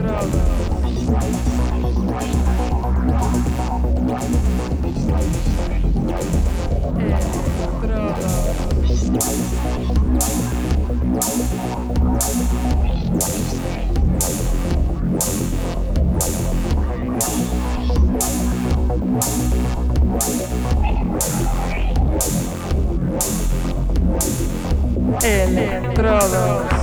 Estrada. Electrodos.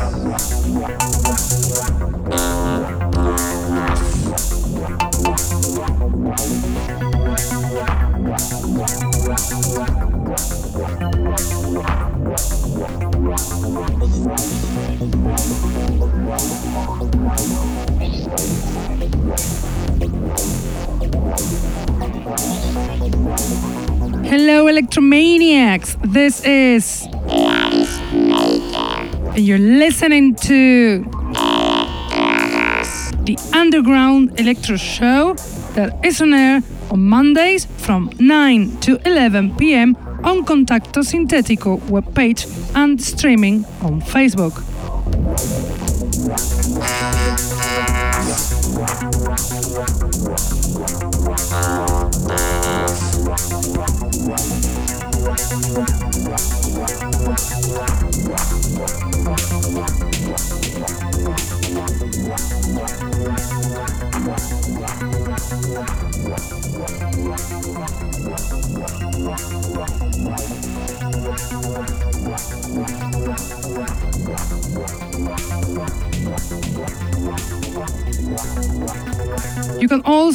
Electromaniacs. This is. And you're listening to. The Underground Electro Show that is on air on Mondays from 9 to 11 pm on Contacto Sintetico webpage and streaming on Facebook.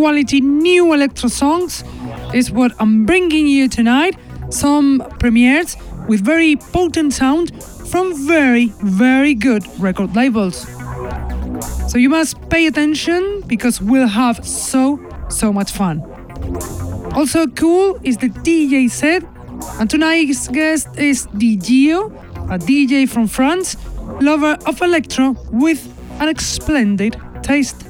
Quality new electro songs is what I'm bringing you tonight. Some premieres with very potent sound from very, very good record labels. So you must pay attention because we'll have so, so much fun. Also cool is the DJ set, and tonight's guest is DJio, a DJ from France, lover of electro with an splendid taste.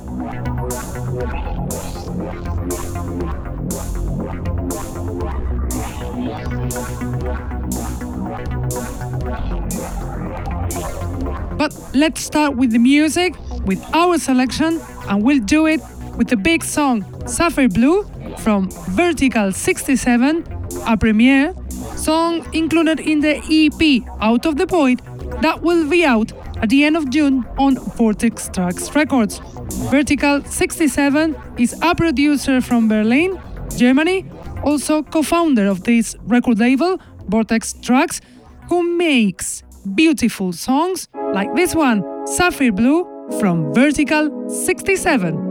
Let's start with the music, with our selection, and we'll do it with the big song Sapphire Blue from Vertical 67, a premiere song included in the EP Out of the Void that will be out at the end of June on Vortex Tracks Records. Vertical 67 is a producer from Berlin, Germany, also co founder of this record label, Vortex Tracks, who makes beautiful songs like this one, Sapphire Blue from Vertical 67.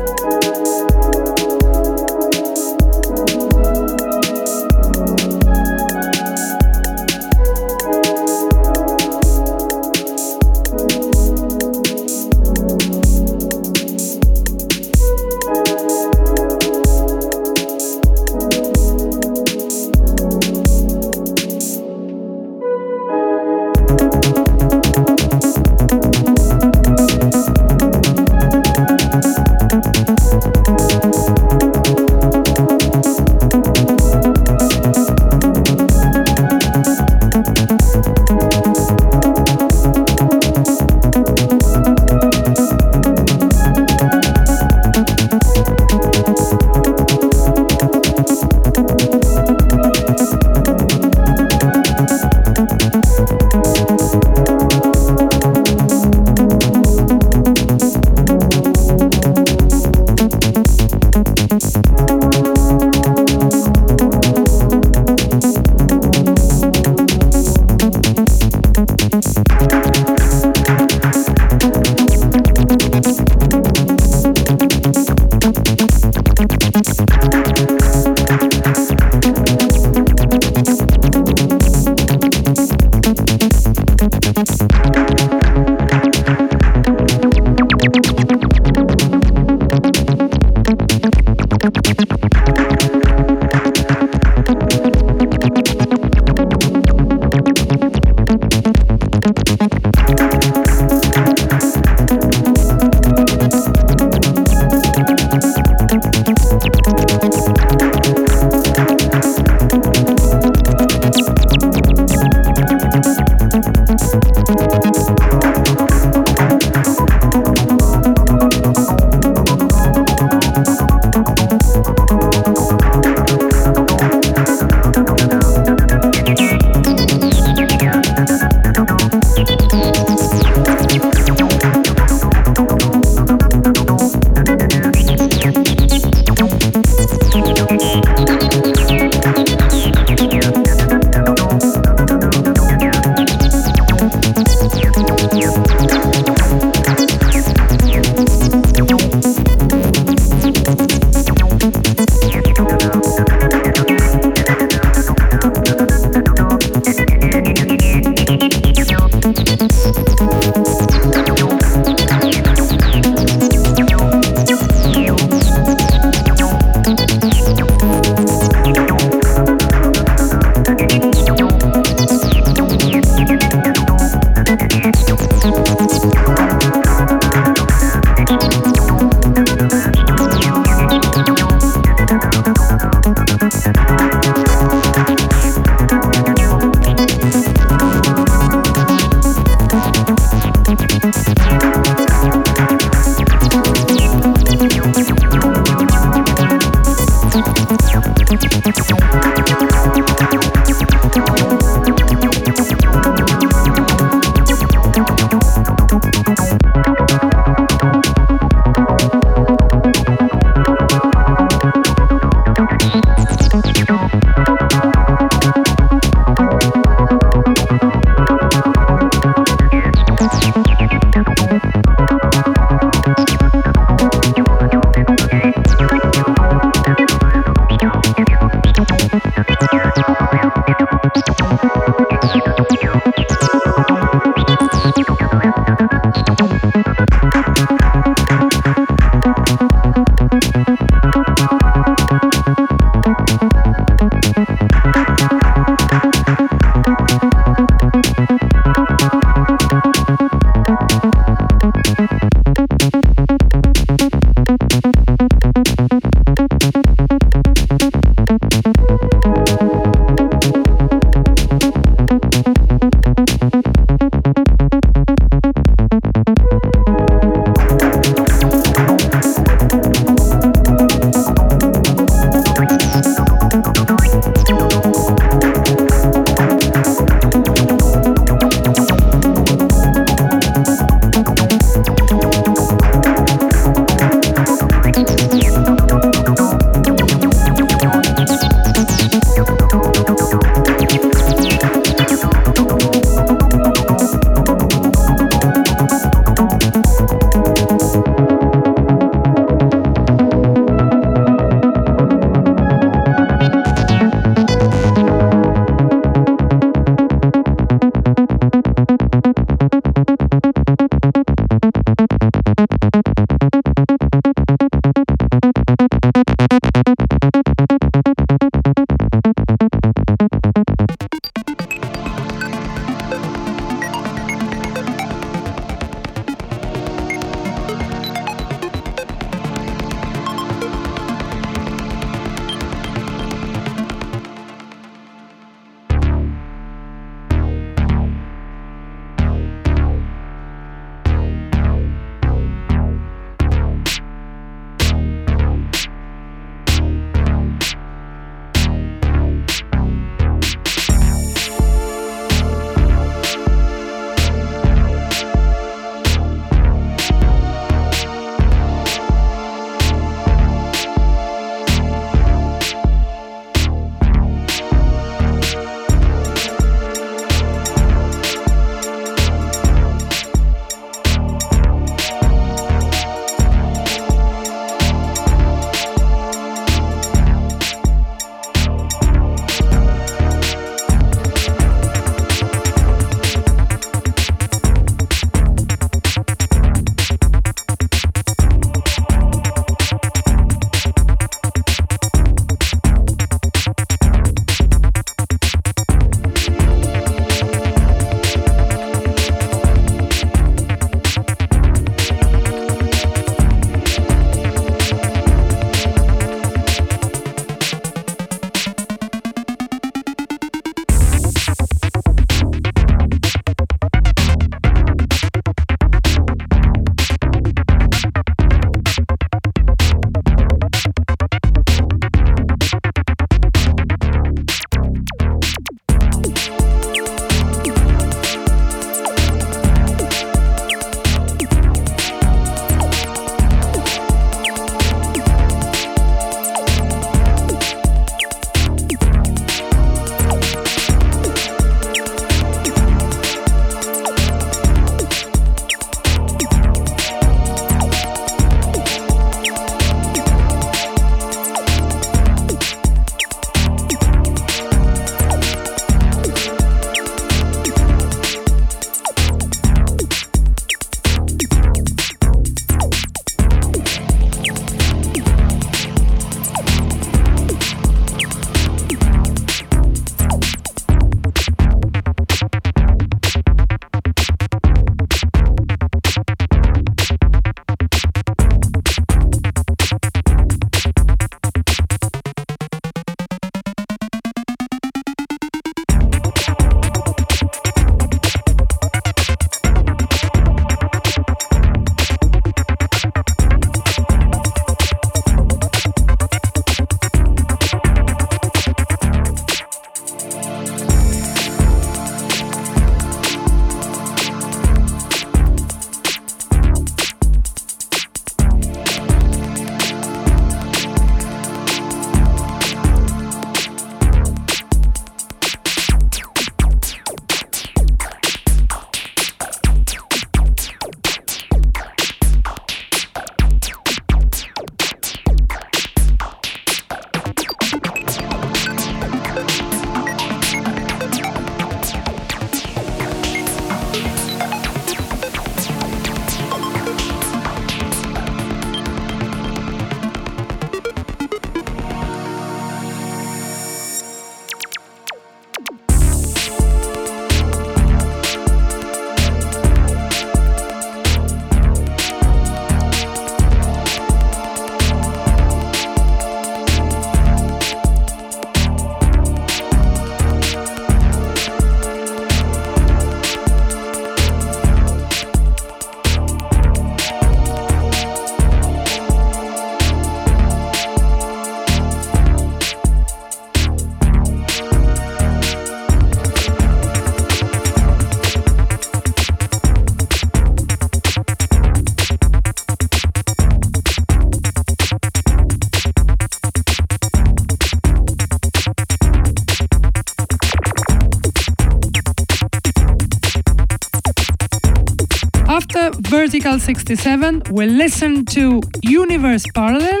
Vertical 67, we listen to Universe Parallel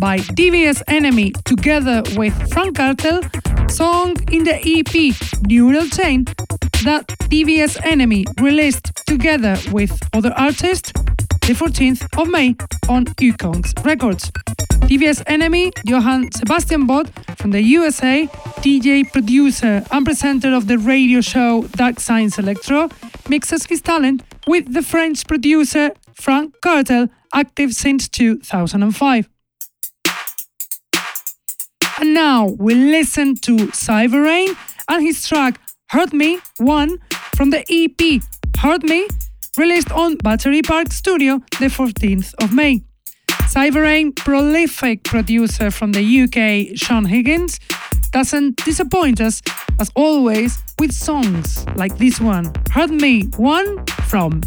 by Devious Enemy together with Frank Cartel, song in the EP Neural Chain that Devious Enemy released together with other artists the 14th of May on Ukongs Records. Devious Enemy, Johann Sebastian Bott from the USA, DJ, producer, and presenter of the radio show Dark Science Electro, mixes his talent with the French producer Frank Cartel, active since 2005. And now we listen to Cyberrain and his track Hurt Me 1 from the EP Hurt Me, released on Battery Park Studio the 14th of May. Cyberrain, prolific producer from the UK, Sean Higgins, doesn't disappoint us, as always, with songs like this one, Hurt Me 1 from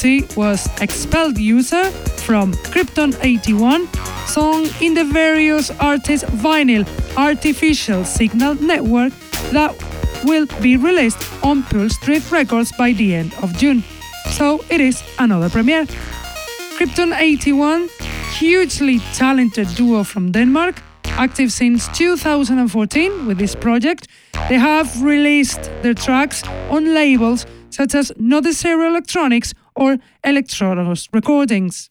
Cyberrain. was Expelled User from Krypton 81, song in the various artists vinyl Artificial Signal Network that will be released on Pulse Street Records by the end of June. So it is another premiere. Krypton 81, hugely talented duo from Denmark, active since 2014 with this project. They have released their tracks on labels such as Not the Zero Electronics or Electrodos recordings.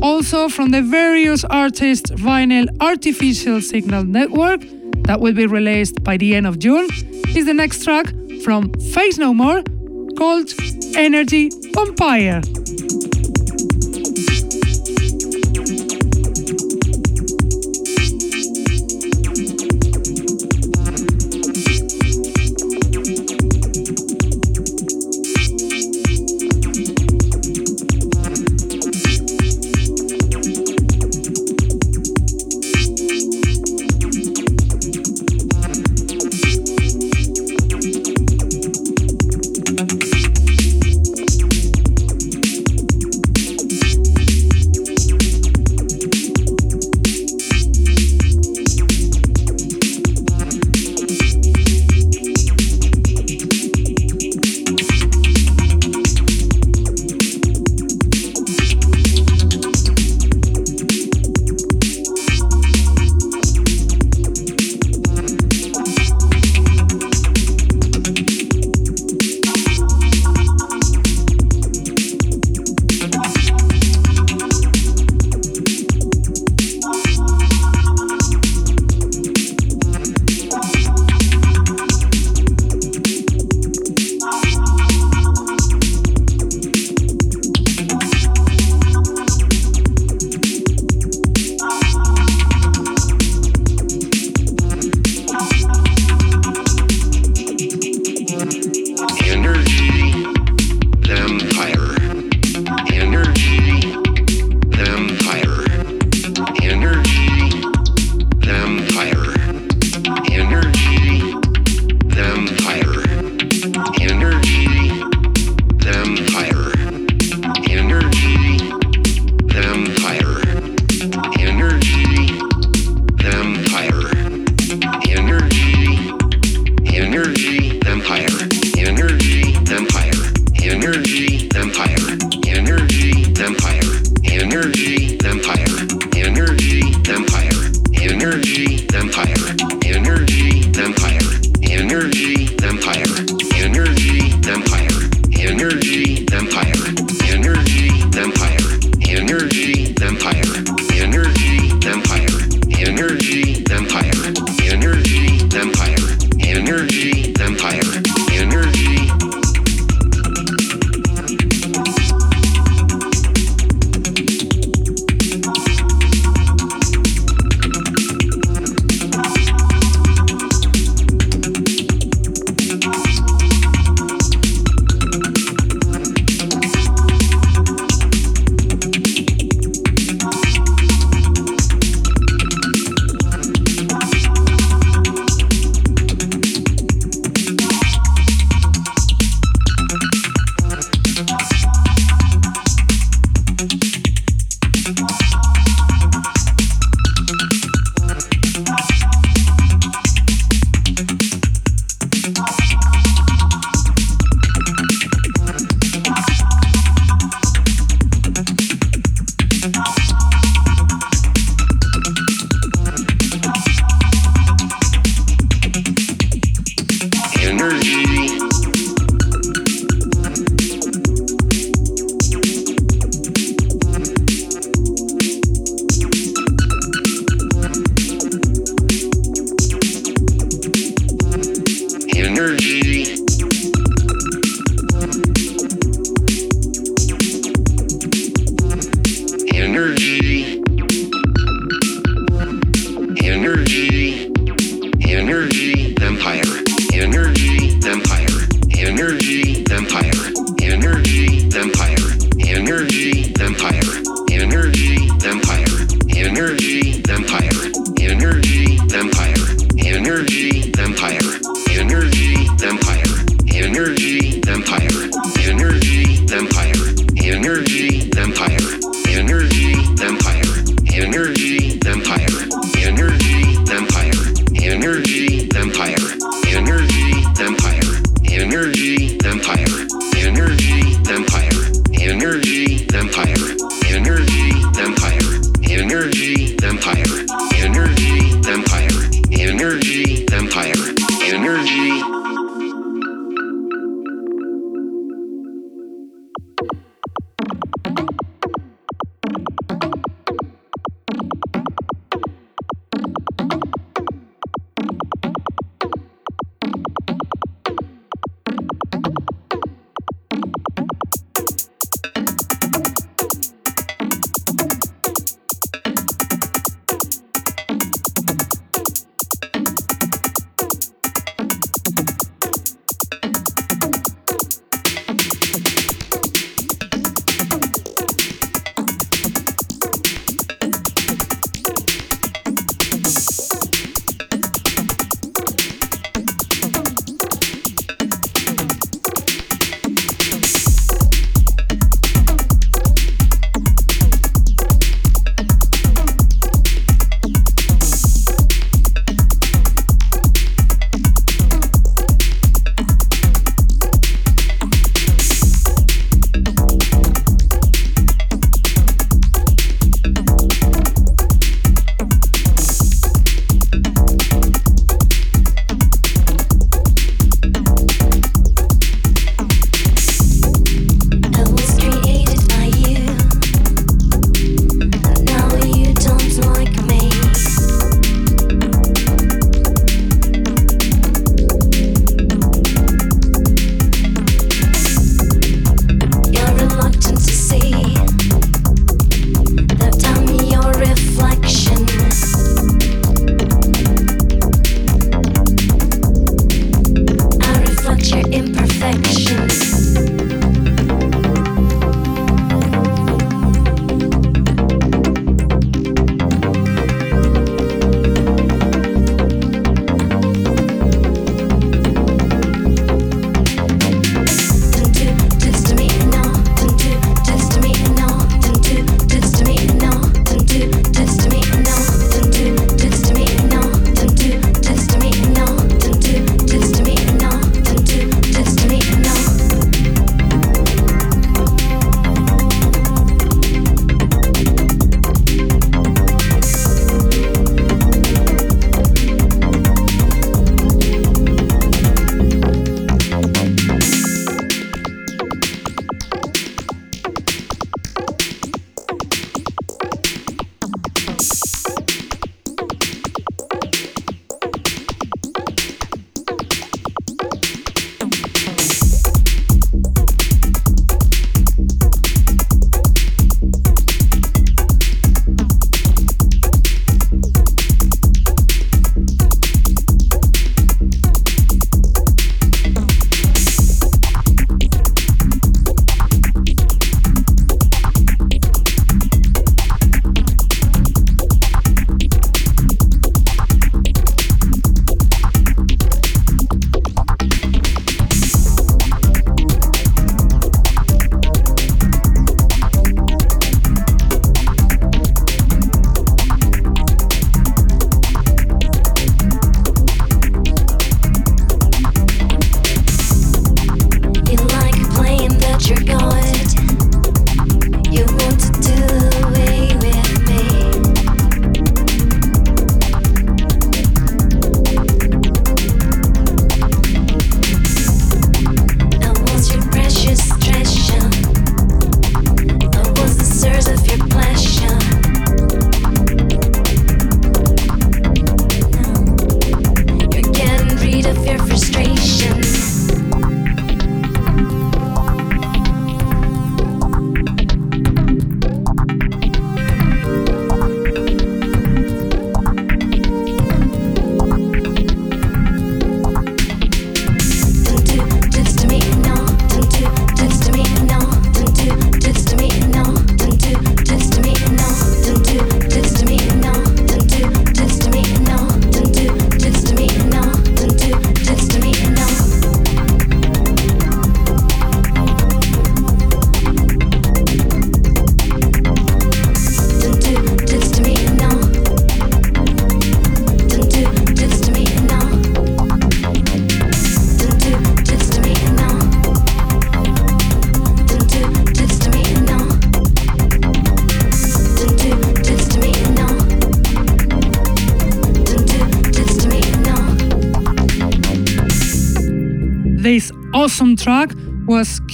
Also from the various artists vinyl Artificial Signal Network that will be released by the end of June is the next track from Faith No More called Energy Vampire.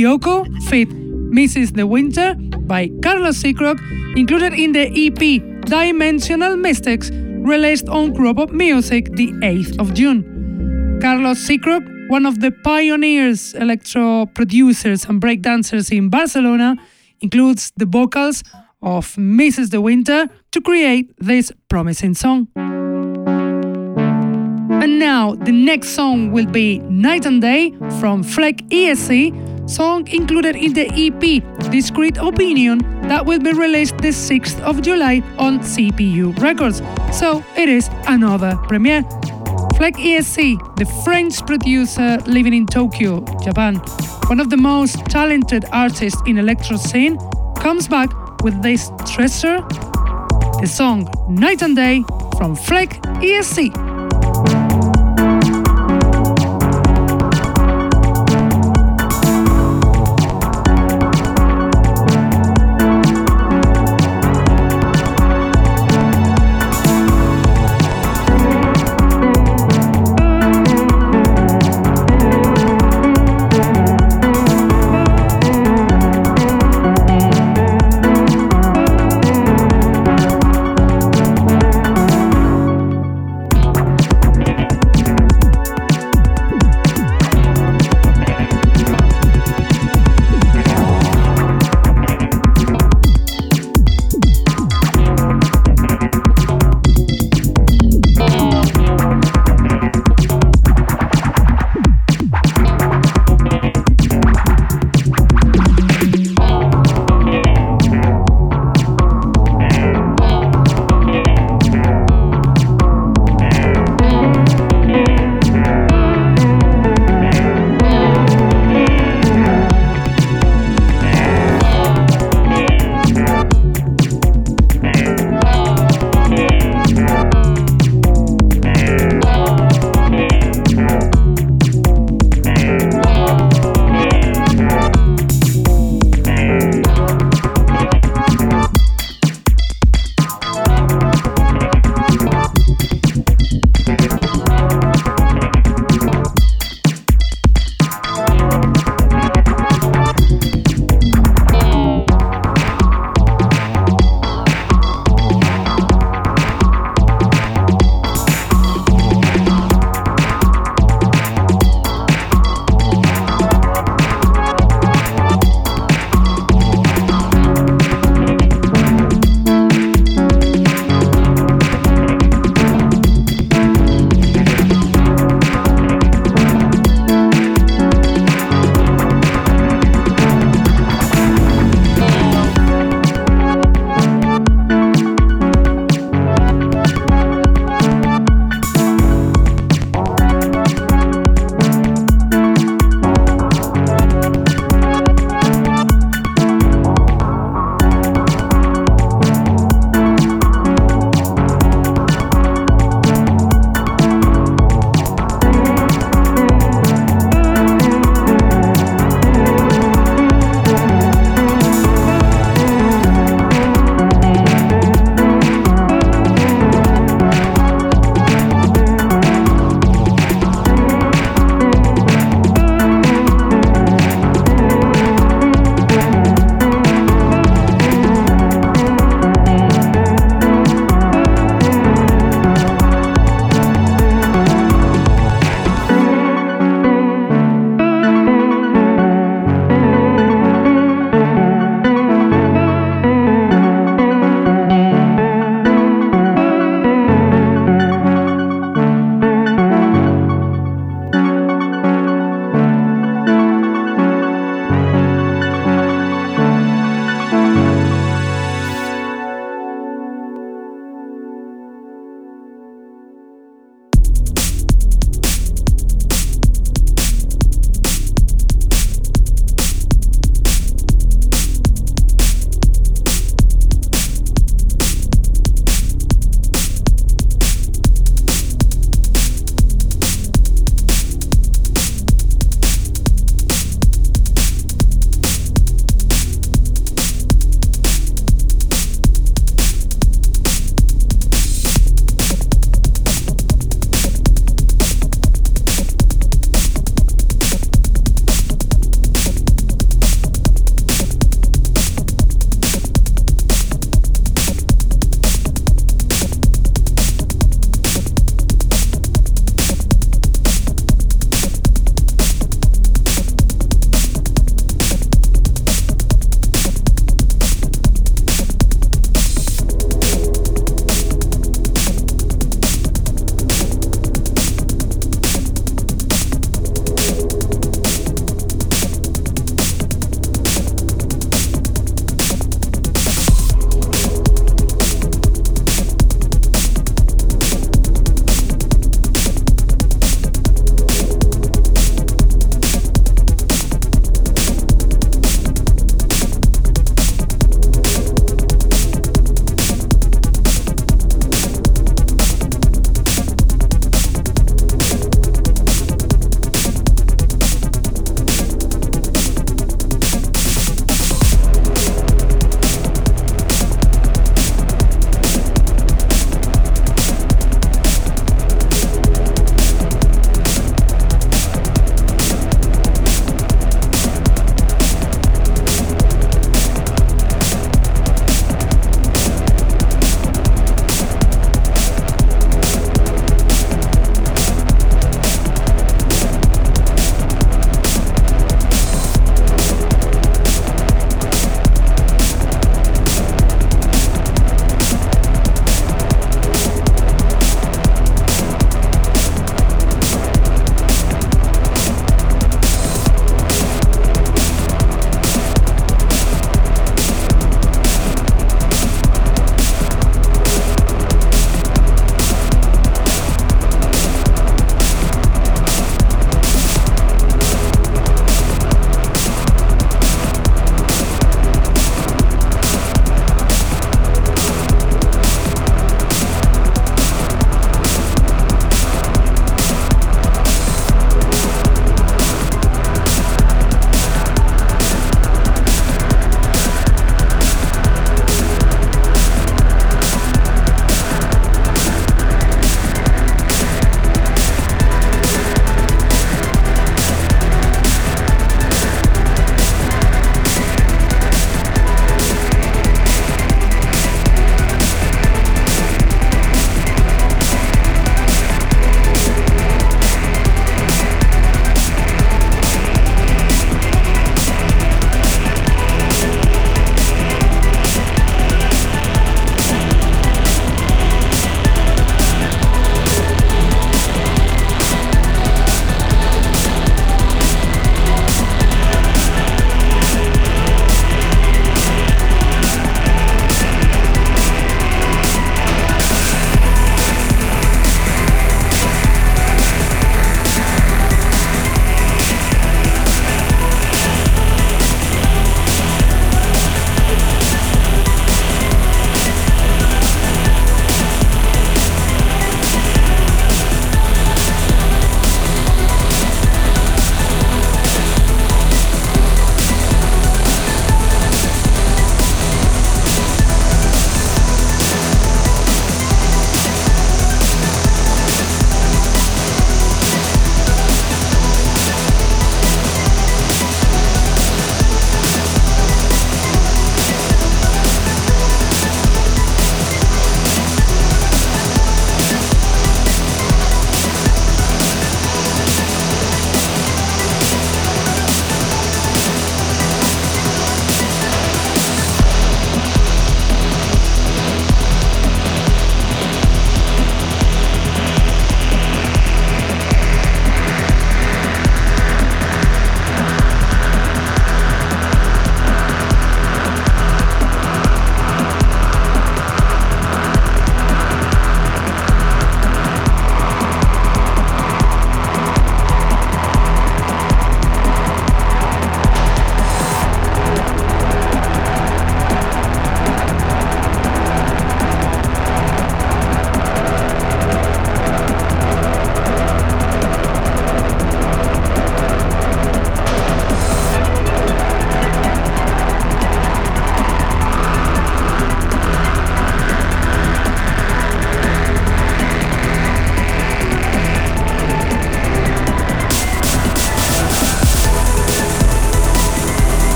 Kyoko Fit Mrs. De Winter by Carlos Seacrock, included in the EP Dimensional Mystics, released on Robot Music the 8th of June. Carlos Seacrock, one of the pioneers, electro producers, and breakdancers in Barcelona, includes the vocals of Mrs. De Winter to create this promising song. And now the next song will be Night and Day from Fleck ESC, song included in the EP Discreet Opinion that will be released the 6th of July on CPU Records. So it is another premiere. Fleck ESC, the French producer living in Tokyo, Japan, one of the most talented artists in electro scene, comes back with this treasure, the song Night and Day from Fleck ESC.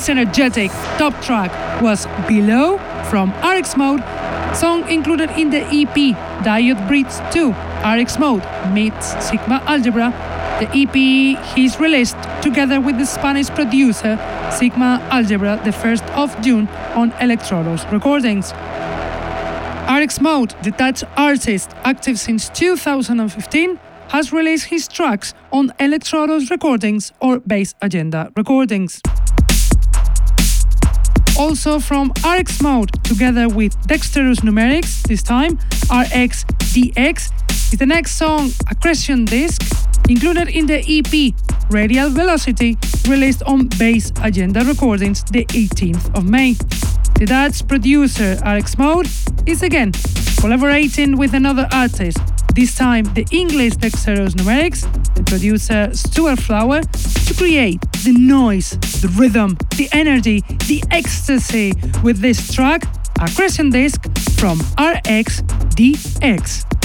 This energetic top track was Below from RX Mode, song included in the EP Diode Breeds 2 RX Mode meets Sigma Algebra. The EP he's released together with the Spanish producer Sigma Algebra the 1st of June on Electrodos Recordings. RX Mode, the Dutch artist active since 2015, has released his tracks on Electrodos Recordings or Bass Agenda Recordings. Also from RX Mode, together with Dexterous Numerics, this time RX DX, is the next song, Accretion Disc, included in the EP Radial Velocity, released on Bass Agenda Recordings the 18th of May. The Dutch producer RX Mode is again collaborating with another artist, this time the English Dexterous Numerics, the producer Stuart Flower, to create the noise, the rhythm, the energy, the ecstasy with this track, Accretion Disc from RXDX.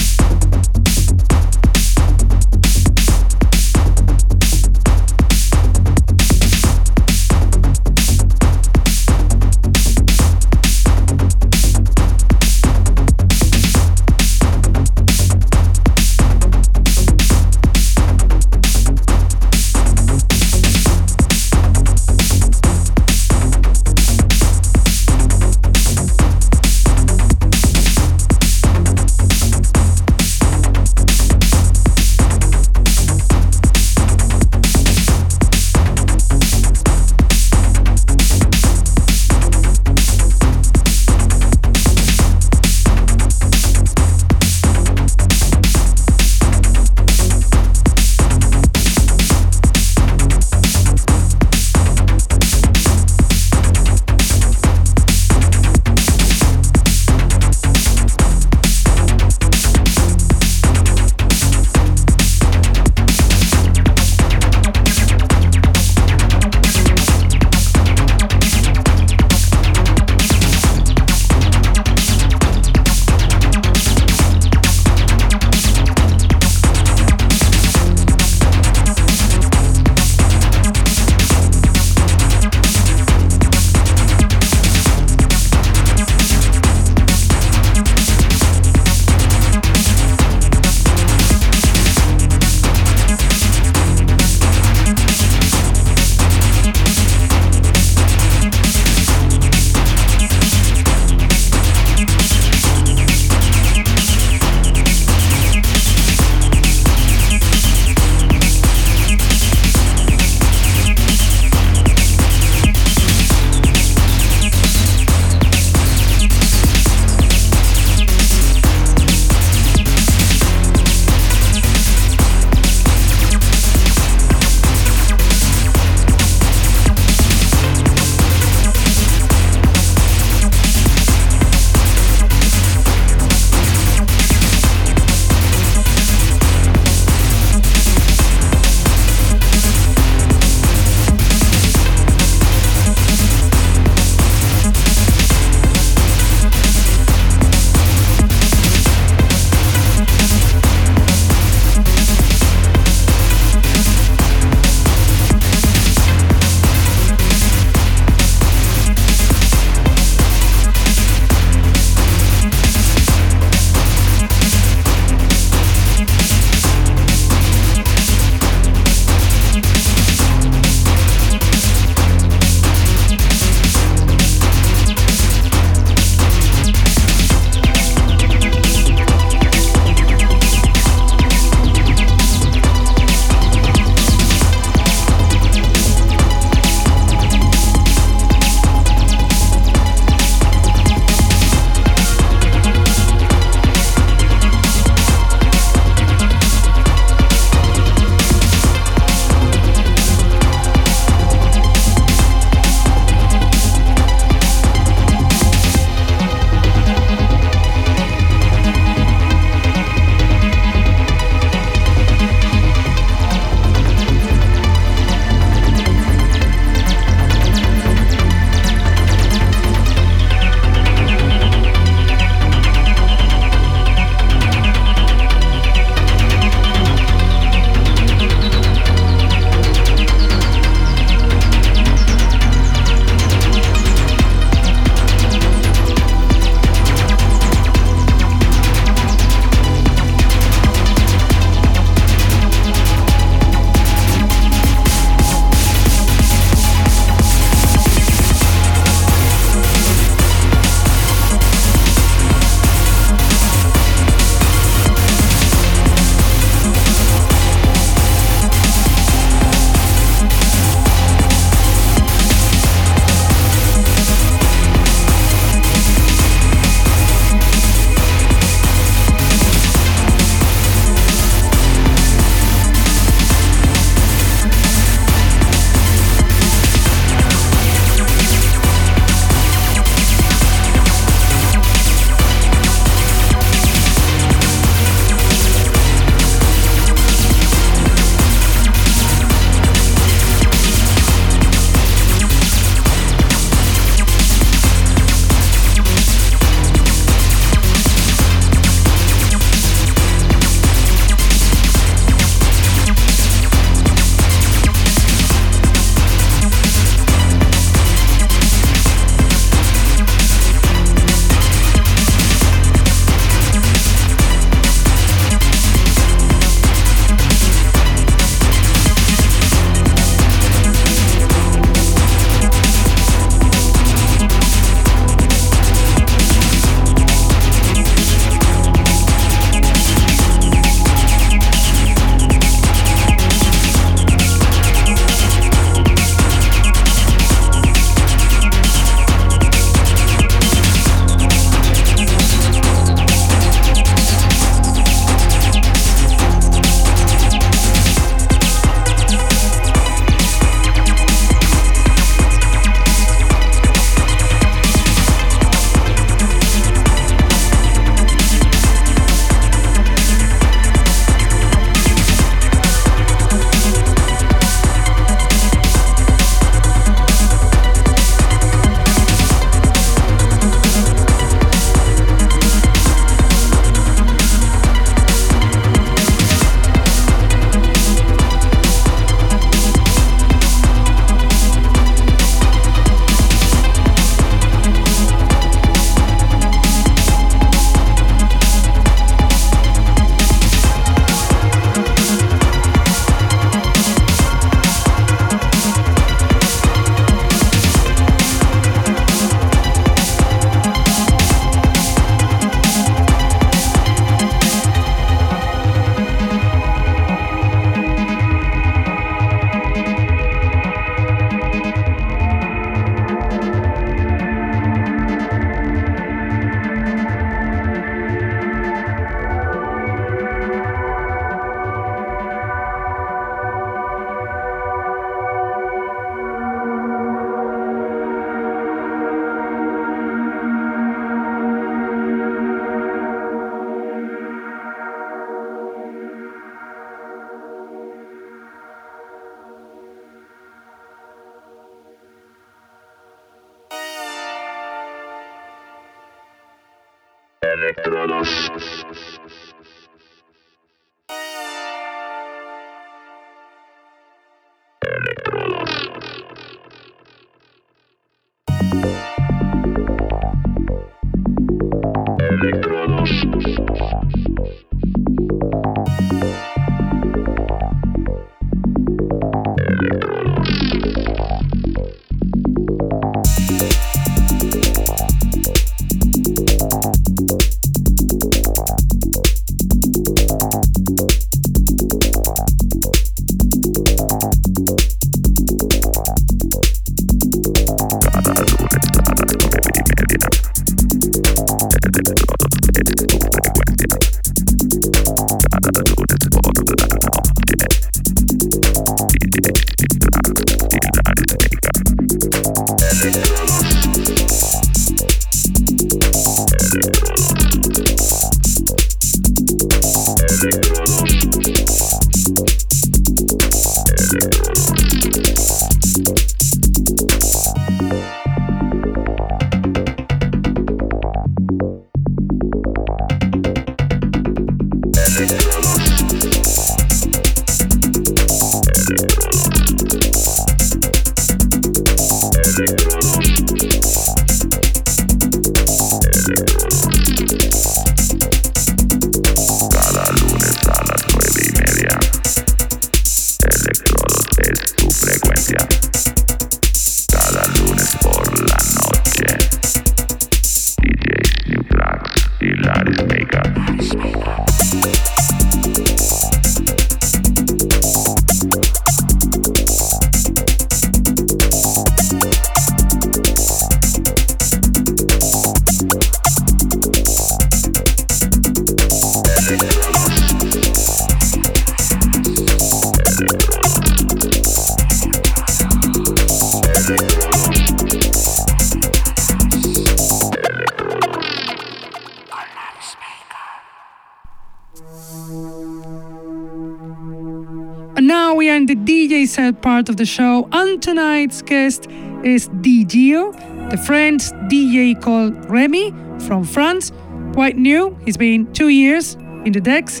Of the show, and tonight's guest is DJio, the French DJ called Remy from France. Quite new, he's been two years in the decks,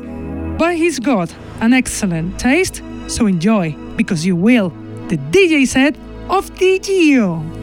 but he's got an excellent taste, so enjoy, because you will. The DJ set of DJio.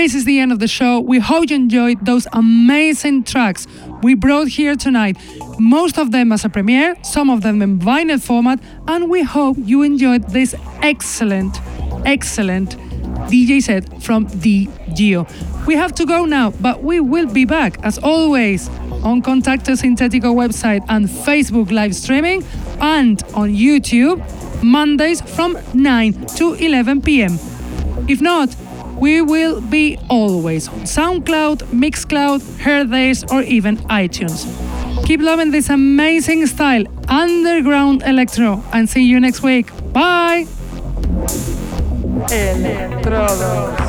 This is the end of the show. We hope you enjoyed those amazing tracks we brought here tonight. Most of them as a premiere, some of them in vinyl format, and we hope you enjoyed this excellent, excellent DJ set from the Geo. We have to go now, but we will be back as always on Contacto Sintetico website and Facebook live streaming and on YouTube Mondays from 9 to 11 p.m. If not, we will be always on SoundCloud, Mixcloud, Hearthis, or even iTunes. Keep loving this amazing style, underground electro, and see you next week. Bye! Electrodos.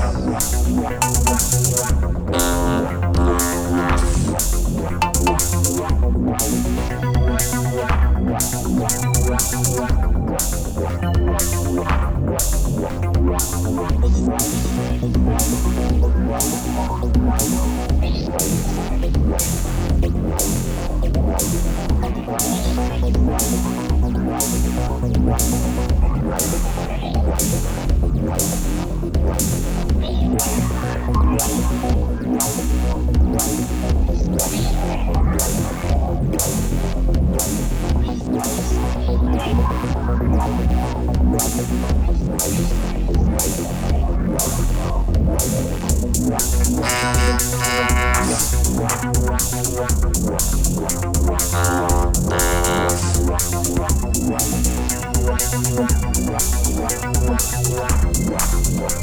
Wow.